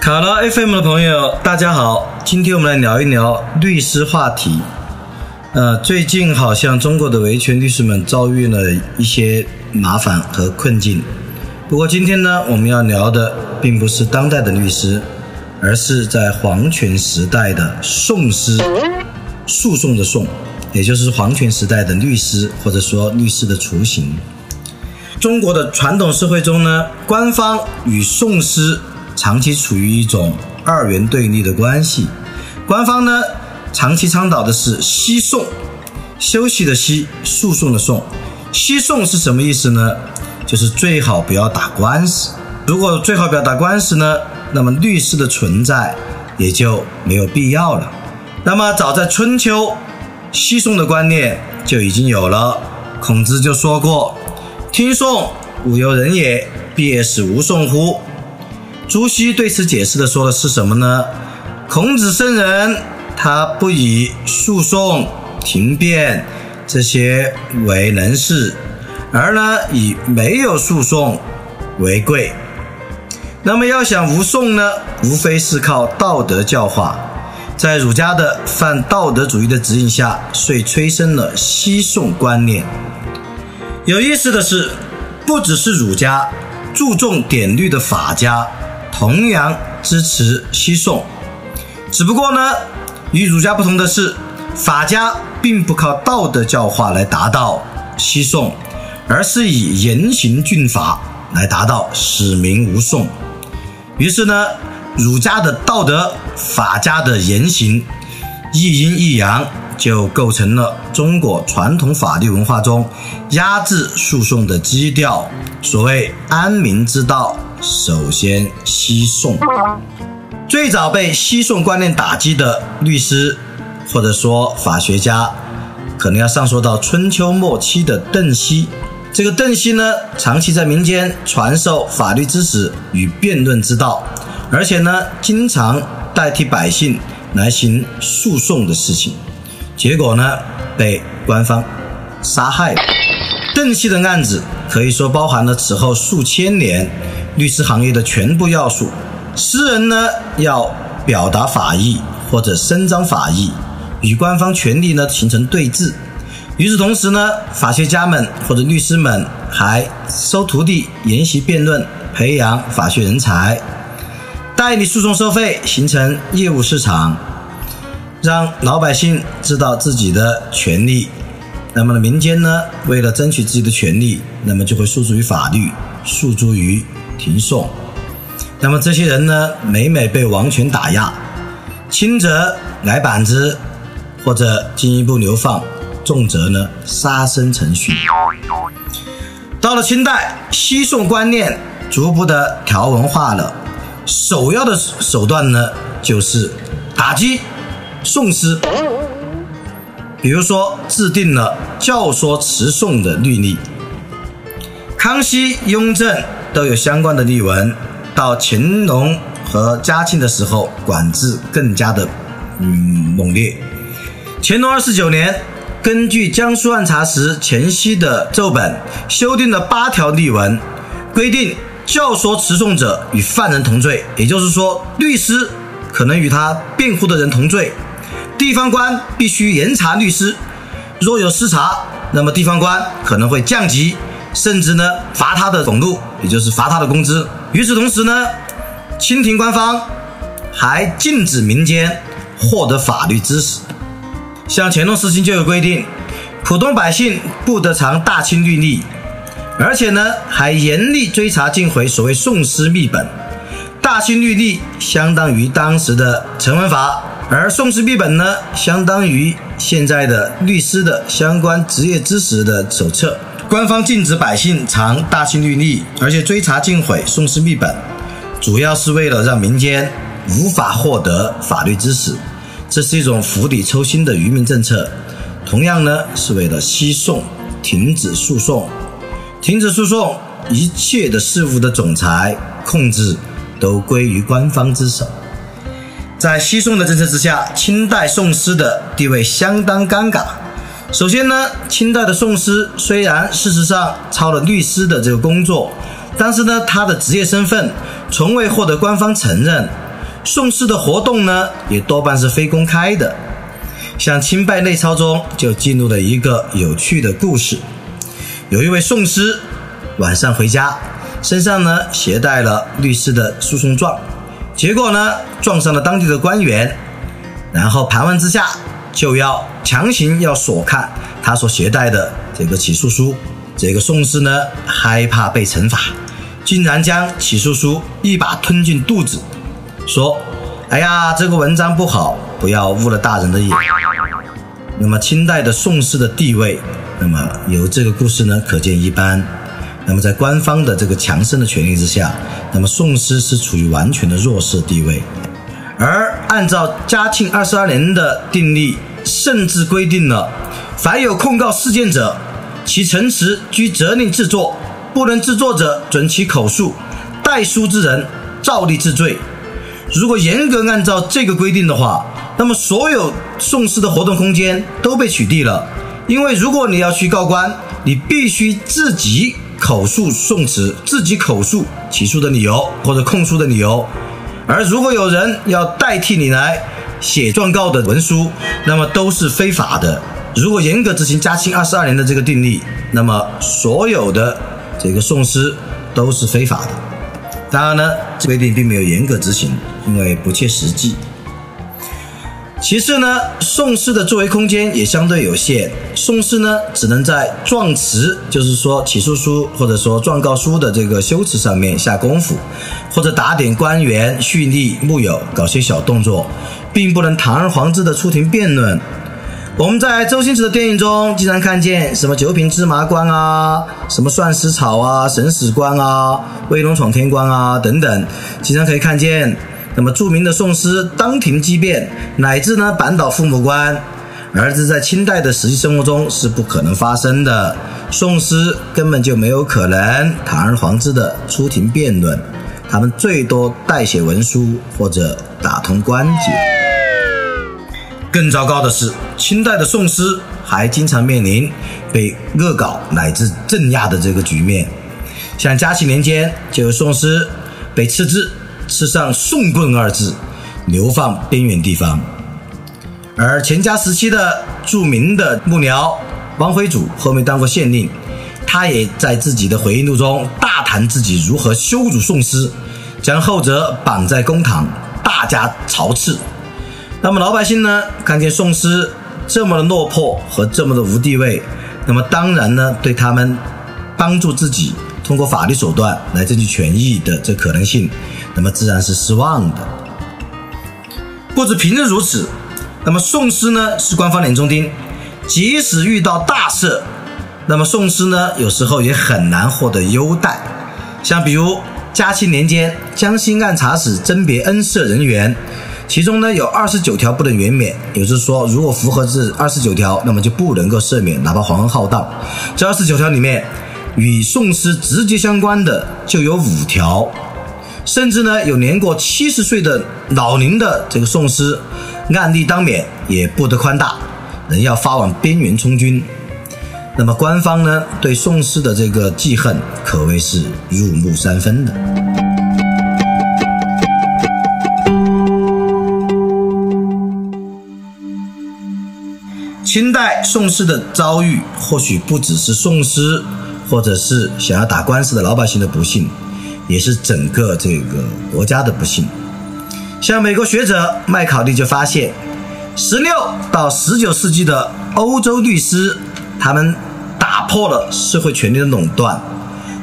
卡拉 FM 的朋友，大家好，今天我们来聊一聊律师话题。呃，最近好像中国的维权律师们遭遇了一些麻烦和困境。不过今天呢，我们要聊的并不是当代的律师，而是在皇权时代的讼师，诉讼的讼，也就是皇权时代的律师，或者说律师的雏形。中国的传统社会中呢，官方与讼师。长期处于一种二元对立的关系，官方呢长期倡导的是息讼，休息的息，诉讼的讼。息讼是什么意思呢？就是最好不要打官司。如果最好不要打官司呢，那么律师的存在也就没有必要了。那么早在春秋，息讼的观念就已经有了。孔子就说过：“听讼，吾犹人也，必使无讼乎？”朱熹对此解释的说的是什么呢？孔子圣人，他不以诉讼、庭辩这些为能事，而呢以没有诉讼为贵。那么要想无讼呢，无非是靠道德教化。在儒家的泛道德主义的指引下，遂催生了息讼观念。有意思的是，不只是儒家，注重典律的法家。同样支持西宋，只不过呢，与儒家不同的是，法家并不靠道德教化来达到西宋，而是以严刑峻法来达到使民无讼。于是呢，儒家的道德，法家的严刑，一阴一阳，就构成了中国传统法律文化中压制诉讼的基调。所谓安民之道。首先，西宋最早被西宋观念打击的律师，或者说法学家，可能要上溯到春秋末期的邓析。这个邓析呢，长期在民间传授法律知识与辩论之道，而且呢，经常代替百姓来行诉讼的事情，结果呢，被官方杀害了。邓析的案子可以说包含了此后数千年。律师行业的全部要素，诗人呢要表达法意或者伸张法意，与官方权力呢形成对峙。与此同时呢，法学家们或者律师们还收徒弟研习辩论，培养法学人才，代理诉讼收费，形成业务市场，让老百姓知道自己的权利。那么呢，民间呢为了争取自己的权利，那么就会诉诸于法律，诉诸于。庭讼，那么这些人呢，每每被王权打压，轻则挨板子，或者进一步流放，重则呢杀身成殉。到了清代，西宋观念逐步的条文化了，首要的手段呢就是打击宋师，比如说制定了教唆持讼的律例。康熙、雍正。都有相关的例文。到乾隆和嘉庆的时候，管制更加的嗯猛烈。乾隆二十九年，根据江苏按察使钱熙的奏本，修订了八条例文，规定教唆持讼者与犯人同罪，也就是说，律师可能与他辩护的人同罪。地方官必须严查律师，若有失察，那么地方官可能会降级。甚至呢，罚他的俸禄，也就是罚他的工资。与此同时呢，清廷官方还禁止民间获得法律知识。像乾隆时期就有规定，普通百姓不得藏大清律例，而且呢，还严厉追查禁毁所谓宋诗秘本。大清律例相当于当时的成文法，而宋氏秘本呢，相当于现在的律师的相关职业知识的手册。官方禁止百姓藏大清律例，而且追查禁毁宋氏秘本，主要是为了让民间无法获得法律知识，这是一种釜底抽薪的愚民政策。同样呢，是为了西宋停止诉讼，停止诉讼，一切的事物的总裁控制都归于官方之手。在西宋的政策之下，清代宋诗的地位相当尴尬。首先呢，清代的宋诗虽然事实上操了律师的这个工作，但是呢，他的职业身份从未获得官方承认。宋诗的活动呢，也多半是非公开的。像清拜内钞中就记录了一个有趣的故事：有一位宋师晚上回家，身上呢携带了律师的诉讼状。结果呢，撞上了当地的官员，然后盘问之下，就要强行要索看他所携带的这个起诉书。这个宋氏呢，害怕被惩罚，竟然将起诉书一把吞进肚子，说：“哎呀，这个文章不好，不要误了大人的眼。”那么清代的宋氏的地位，那么由这个故事呢，可见一斑。那么在官方的这个强盛的权力之下，那么宋诗是处于完全的弱势地位。而按照嘉庆二十二年的定例，甚至规定了，凡有控告事件者，其陈词居责令制作，不能制作者准其口述，代书之人照例治罪。如果严格按照这个规定的话，那么所有宋诗的活动空间都被取缔了，因为如果你要去告官，你必须自己。口述宋词，自己口述起诉的理由或者控诉的理由，而如果有人要代替你来写状告的文书，那么都是非法的。如果严格执行嘉庆二十二年的这个定例，那么所有的这个宋诗都是非法的。当然呢，规定并没有严格执行，因为不切实际。其次呢，宋诗的作为空间也相对有限。宋诗呢，只能在状词，就是说起诉书或者说状告书的这个修辞上面下功夫，或者打点官员、蓄力木有，搞些小动作，并不能堂而皇之的出庭辩论。我们在周星驰的电影中经常看见什么九品芝麻官啊，什么算死草啊、审死官啊、威龙闯天关啊等等，经常可以看见。那么著名的宋诗当庭激辩，乃至呢扳倒父母官，儿子在清代的实际生活中是不可能发生的。宋诗根本就没有可能堂而皇之的出庭辩论，他们最多代写文书或者打通关节。更糟糕的是，清代的宋诗还经常面临被恶搞乃至镇压的这个局面。像嘉庆年间就有宋诗被斥资。刺上“宋棍”二字，流放边远地方。而乾嘉时期的著名的幕僚王辉祖，后面当过县令，他也在自己的回忆录中大谈自己如何羞辱宋诗，将后者绑在公堂，大加嘲刺。那么老百姓呢，看见宋诗这么的落魄和这么的无地位，那么当然呢，对他们帮助自己通过法律手段来争取权益的这可能性。那么自然是失望的。不止平日如此，那么宋诗呢是官方眼中钉，即使遇到大事，那么宋诗呢有时候也很难获得优待。像比如嘉庆年间江西按察使甄别恩赦人员，其中呢有二十九条不能原免，也就是说，如果符合这二十九条，那么就不能够赦免，哪怕皇恩浩荡。这二十九条里面，与宋诗直接相关的就有五条。甚至呢，有年过七十岁的老龄的这个宋师，案例当免，也不得宽大，人要发往边缘充军。那么官方呢，对宋师的这个记恨可谓是入木三分的。清代宋诗的遭遇，或许不只是宋诗，或者是想要打官司的老百姓的不幸。也是整个这个国家的不幸。像美国学者麦考利就发现，十六到十九世纪的欧洲律师，他们打破了社会权力的垄断，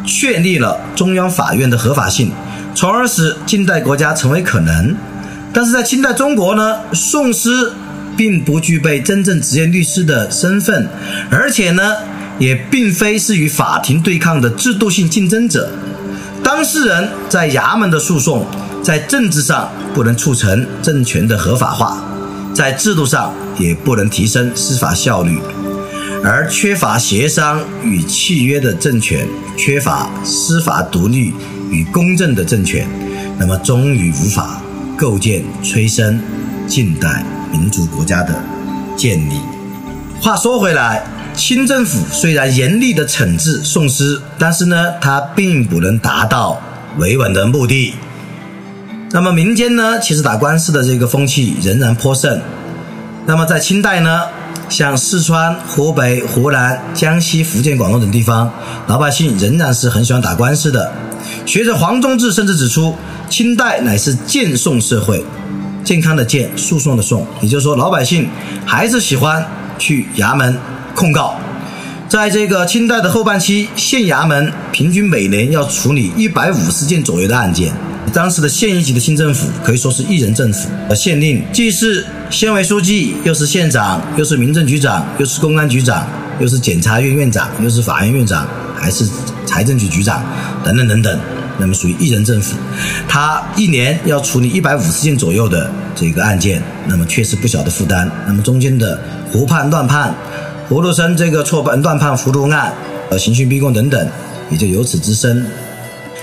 确立了中央法院的合法性，从而使近代国家成为可能。但是在清代中国呢，宋师并不具备真正职业律师的身份，而且呢，也并非是与法庭对抗的制度性竞争者。当事人在衙门的诉讼，在政治上不能促成政权的合法化，在制度上也不能提升司法效率，而缺乏协商与契约的政权，缺乏司法独立与公正的政权，那么终于无法构建催生近代民主国家的建立。话说回来。清政府虽然严厉的惩治讼师，但是呢，它并不能达到维稳的目的。那么民间呢，其实打官司的这个风气仍然颇盛。那么在清代呢，像四川、湖北、湖南、江西、福建、广东等地方，老百姓仍然是很喜欢打官司的。学者黄宗智甚至指出，清代乃是健讼社会，健康的健，诉讼的讼，也就是说，老百姓还是喜欢去衙门。控告，在这个清代的后半期，县衙门平均每年要处理一百五十件左右的案件。当时的县一级的新政府可以说是一人政府，县令既是县委书记，又是县长，又是民政局长，又是公安局长，又是检察院院长，又是法院院长，还是财政局局长，等等等等。那么属于一人政府，他一年要处理一百五十件左右的这个案件，那么确实不小的负担。那么中间的胡判乱判。葫芦生这个错判断判糊涂案，呃，刑讯逼供等等，也就由此滋生。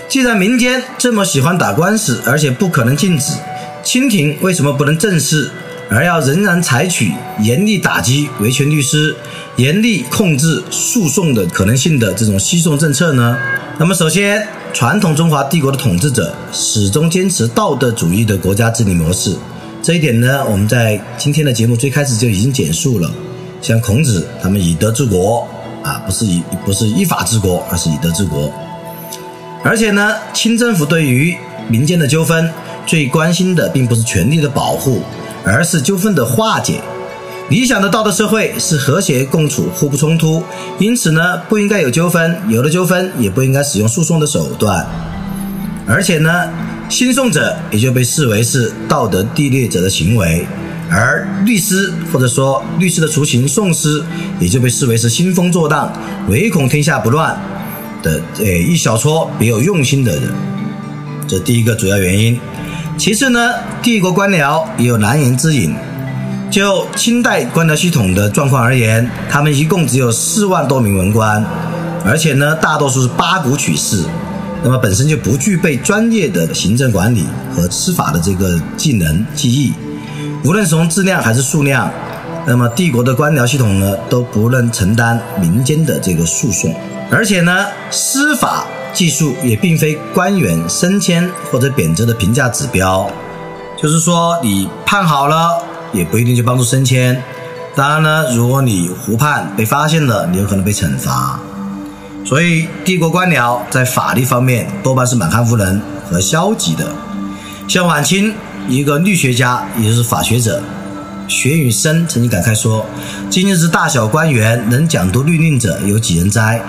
既然民间这么喜欢打官司，而且不可能禁止，清廷为什么不能正视，而要仍然采取严厉打击维权律师、严厉控制诉讼的可能性的这种西送政策呢？那么，首先，传统中华帝国的统治者始终坚持道德主义的国家治理模式，这一点呢，我们在今天的节目最开始就已经简述了。像孔子他们以德治国啊，不是以不是依法治国，而是以德治国。而且呢，清政府对于民间的纠纷最关心的并不是权力的保护，而是纠纷的化解。理想的道德社会是和谐共处、互不冲突，因此呢，不应该有纠纷，有了纠纷也不应该使用诉讼的手段。而且呢，兴讼者也就被视为是道德低劣者的行为。而律师或者说律师的雏形讼师，也就被视为是兴风作浪、唯恐天下不乱的呃一小撮别有用心的人。这第一个主要原因。其次呢，帝国官僚也有难言之隐。就清代官僚系统的状况而言，他们一共只有四万多名文官，而且呢，大多数是八股取士，那么本身就不具备专业的行政管理和司法的这个技能技艺。无论从质量还是数量，那么帝国的官僚系统呢，都不能承担民间的这个诉讼，而且呢，司法技术也并非官员升迁或者贬谪的评价指标，就是说你判好了，也不一定就帮助升迁。当然呢，如果你胡判被发现了，你有可能被惩罚。所以，帝国官僚在法律方面多半是满汉无能和消极的，像晚清。一个律学家，也就是法学者，薛允生曾经感慨说：“今日之大小官员，能讲读律令者，有几人哉？”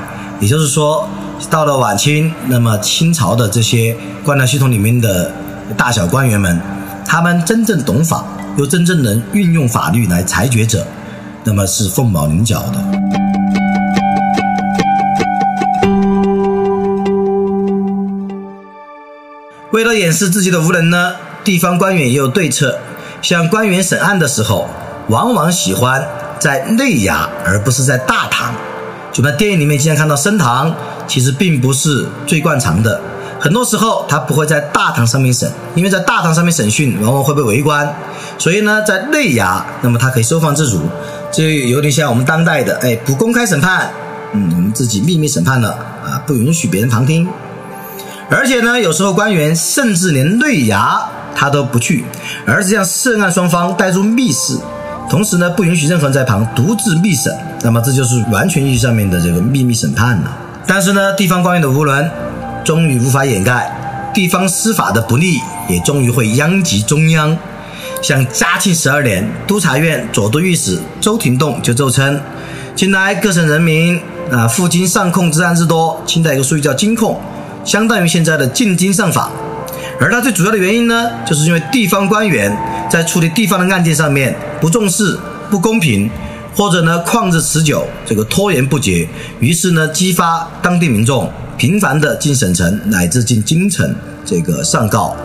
也就是说，到了晚清，那么清朝的这些官僚系统里面的大小官员们，他们真正懂法，又真正能运用法律来裁决者，那么是凤毛麟角的。为了掩饰自己的无能呢？地方官员也有对策，像官员审案的时候，往往喜欢在内衙，而不是在大堂。就在电影里面经常看到升堂，其实并不是最惯常的。很多时候他不会在大堂上面审，因为在大堂上面审讯往往会被围观。所以呢，在内衙，那么他可以收放自如，这有点像我们当代的，哎，不公开审判，嗯，我们自己秘密审判了啊，不允许别人旁听。而且呢，有时候官员甚至连内衙。他都不去，而是将涉案双方带入密室，同时呢，不允许任何人在旁独自密审。那么这就是完全意义上面的这个秘密审判了。但是呢，地方官员的无能终于无法掩盖，地方司法的不力也终于会殃及中央。像嘉庆十二年，督察院左都御史周廷栋就奏称：近来各省人民啊，赴京上控之案之多。清代一个术语叫金控，相当于现在的进京上访。而它最主要的原因呢，就是因为地方官员在处理地方的案件上面不重视、不公平，或者呢旷日持久，这个拖延不决，于是呢激发当地民众频繁的进省城乃至进京城这个上告。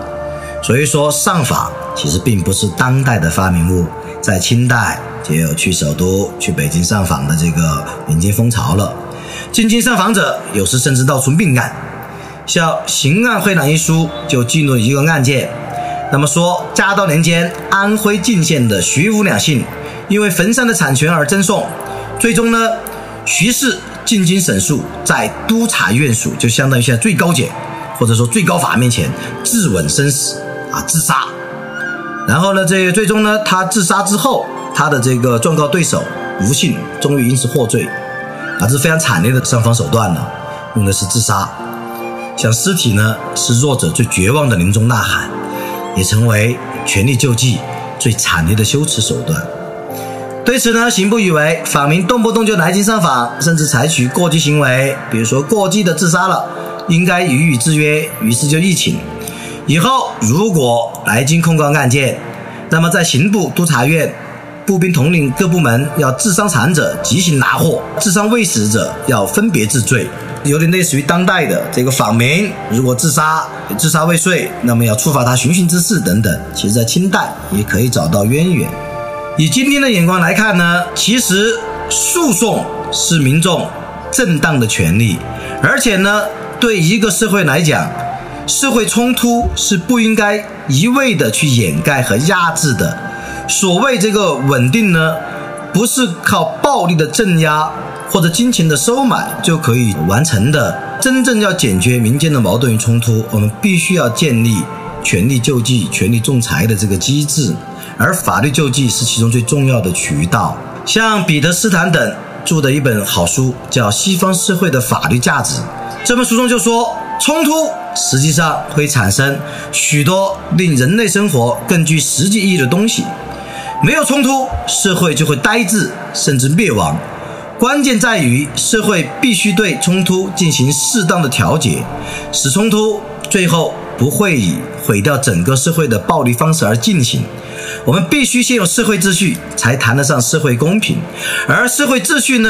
所以说，上访其实并不是当代的发明物，在清代就有去首都、去北京上访的这个民间风潮了。进京上访者有时甚至闹出命案，像《刑案会览》一书就记录一个案件。那么说，嘉道年间，安徽泾县的徐吴两姓因为坟山的产权而争讼，最终呢，徐氏进京审诉，在督察院署，就相当于现在最高检或者说最高法面前自刎身死啊，自杀。然后呢，这最终呢，他自杀之后，他的这个状告对手吴姓终于因此获罪。啊，这是非常惨烈的上访手段呢，用的是自杀。像尸体呢，是弱者最绝望的临终呐喊，也成为权力救济最惨烈的羞耻手段。对此呢，刑部以为访民动不动就来京上访，甚至采取过激行为，比如说过激的自杀了，应该予以制约。于是就议请，以后如果来京控告案件，那么在刑部、督察院。步兵统领各部门要治伤残者即行拿货，治伤未死者要分别治罪，有点类似于当代的这个访民，如果自杀自杀未遂，那么要处罚他寻衅滋事等等。其实，在清代也可以找到渊源。以今天的眼光来看呢，其实诉讼是民众正当的权利，而且呢，对一个社会来讲，社会冲突是不应该一味的去掩盖和压制的。所谓这个稳定呢，不是靠暴力的镇压或者金钱的收买就可以完成的。真正要解决民间的矛盾与冲突，我们必须要建立权力救济、权力仲裁的这个机制，而法律救济是其中最重要的渠道。像彼得斯坦等著的一本好书叫《西方社会的法律价值》，这本书中就说，冲突实际上会产生许多令人类生活更具实际意义的东西。没有冲突，社会就会呆滞，甚至灭亡。关键在于社会必须对冲突进行适当的调节，使冲突最后不会以毁掉整个社会的暴力方式而进行。我们必须先有社会秩序，才谈得上社会公平。而社会秩序呢？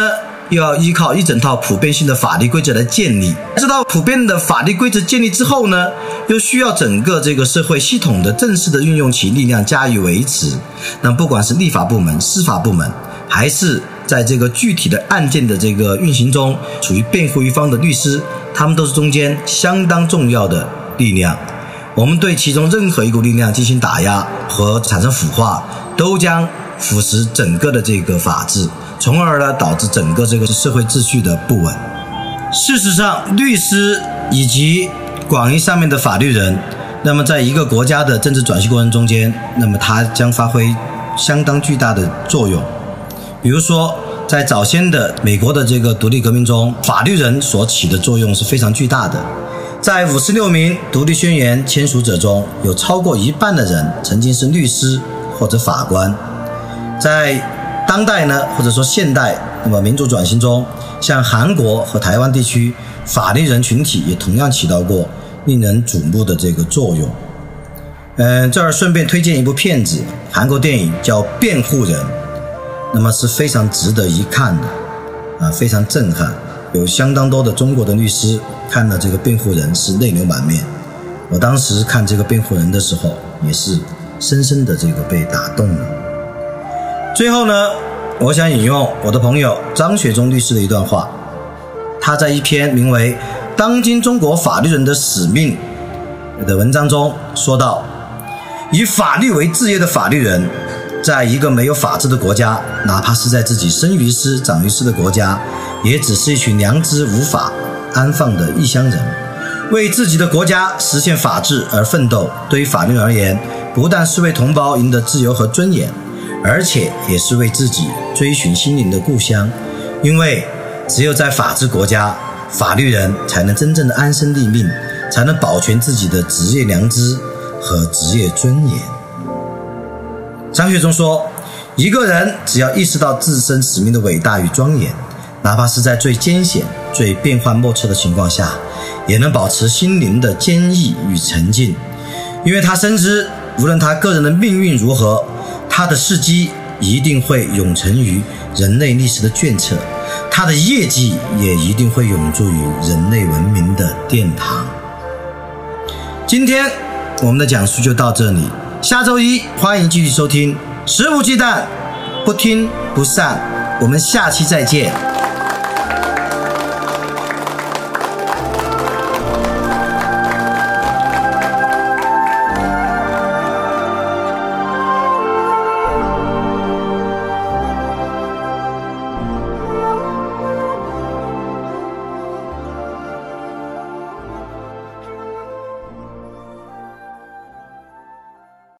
又要依靠一整套普遍性的法律规则来建立。这套普遍的法律规则建立之后呢，又需要整个这个社会系统的正式的运用其力量加以维持。那不管是立法部门、司法部门，还是在这个具体的案件的这个运行中处于辩护一方的律师，他们都是中间相当重要的力量。我们对其中任何一股力量进行打压和产生腐化，都将腐蚀整个的这个法治。从而呢，导致整个这个社会秩序的不稳。事实上，律师以及广义上面的法律人，那么在一个国家的政治转型过程中间，那么他将发挥相当巨大的作用。比如说，在早先的美国的这个独立革命中，法律人所起的作用是非常巨大的。在五十六名独立宣言签署者中，有超过一半的人曾经是律师或者法官。在当代呢，或者说现代，那么民主转型中，像韩国和台湾地区，法律人群体也同样起到过令人瞩目的这个作用。嗯，这儿顺便推荐一部片子，韩国电影叫《辩护人》，那么是非常值得一看的，啊，非常震撼，有相当多的中国的律师看了这个《辩护人》是泪流满面。我当时看这个《辩护人》的时候，也是深深的这个被打动了。最后呢，我想引用我的朋友张雪忠律师的一段话。他在一篇名为《当今中国法律人的使命》的文章中说道：“以法律为职业的法律人，在一个没有法治的国家，哪怕是在自己生于斯、长于斯的国家，也只是一群良知无法安放的异乡人。为自己的国家实现法治而奋斗，对于法律而言，不但是为同胞赢得自由和尊严。”而且也是为自己追寻心灵的故乡，因为只有在法治国家，法律人才能真正的安身立命，才能保全自己的职业良知和职业尊严。张学忠说：“一个人只要意识到自身使命的伟大与庄严，哪怕是在最艰险、最变幻莫测的情况下，也能保持心灵的坚毅与沉静，因为他深知，无论他个人的命运如何。”他的事迹一定会永存于人类历史的卷册，他的业绩也一定会永驻于人类文明的殿堂。今天我们的讲述就到这里，下周一欢迎继续收听，肆无忌惮，不听不散，我们下期再见。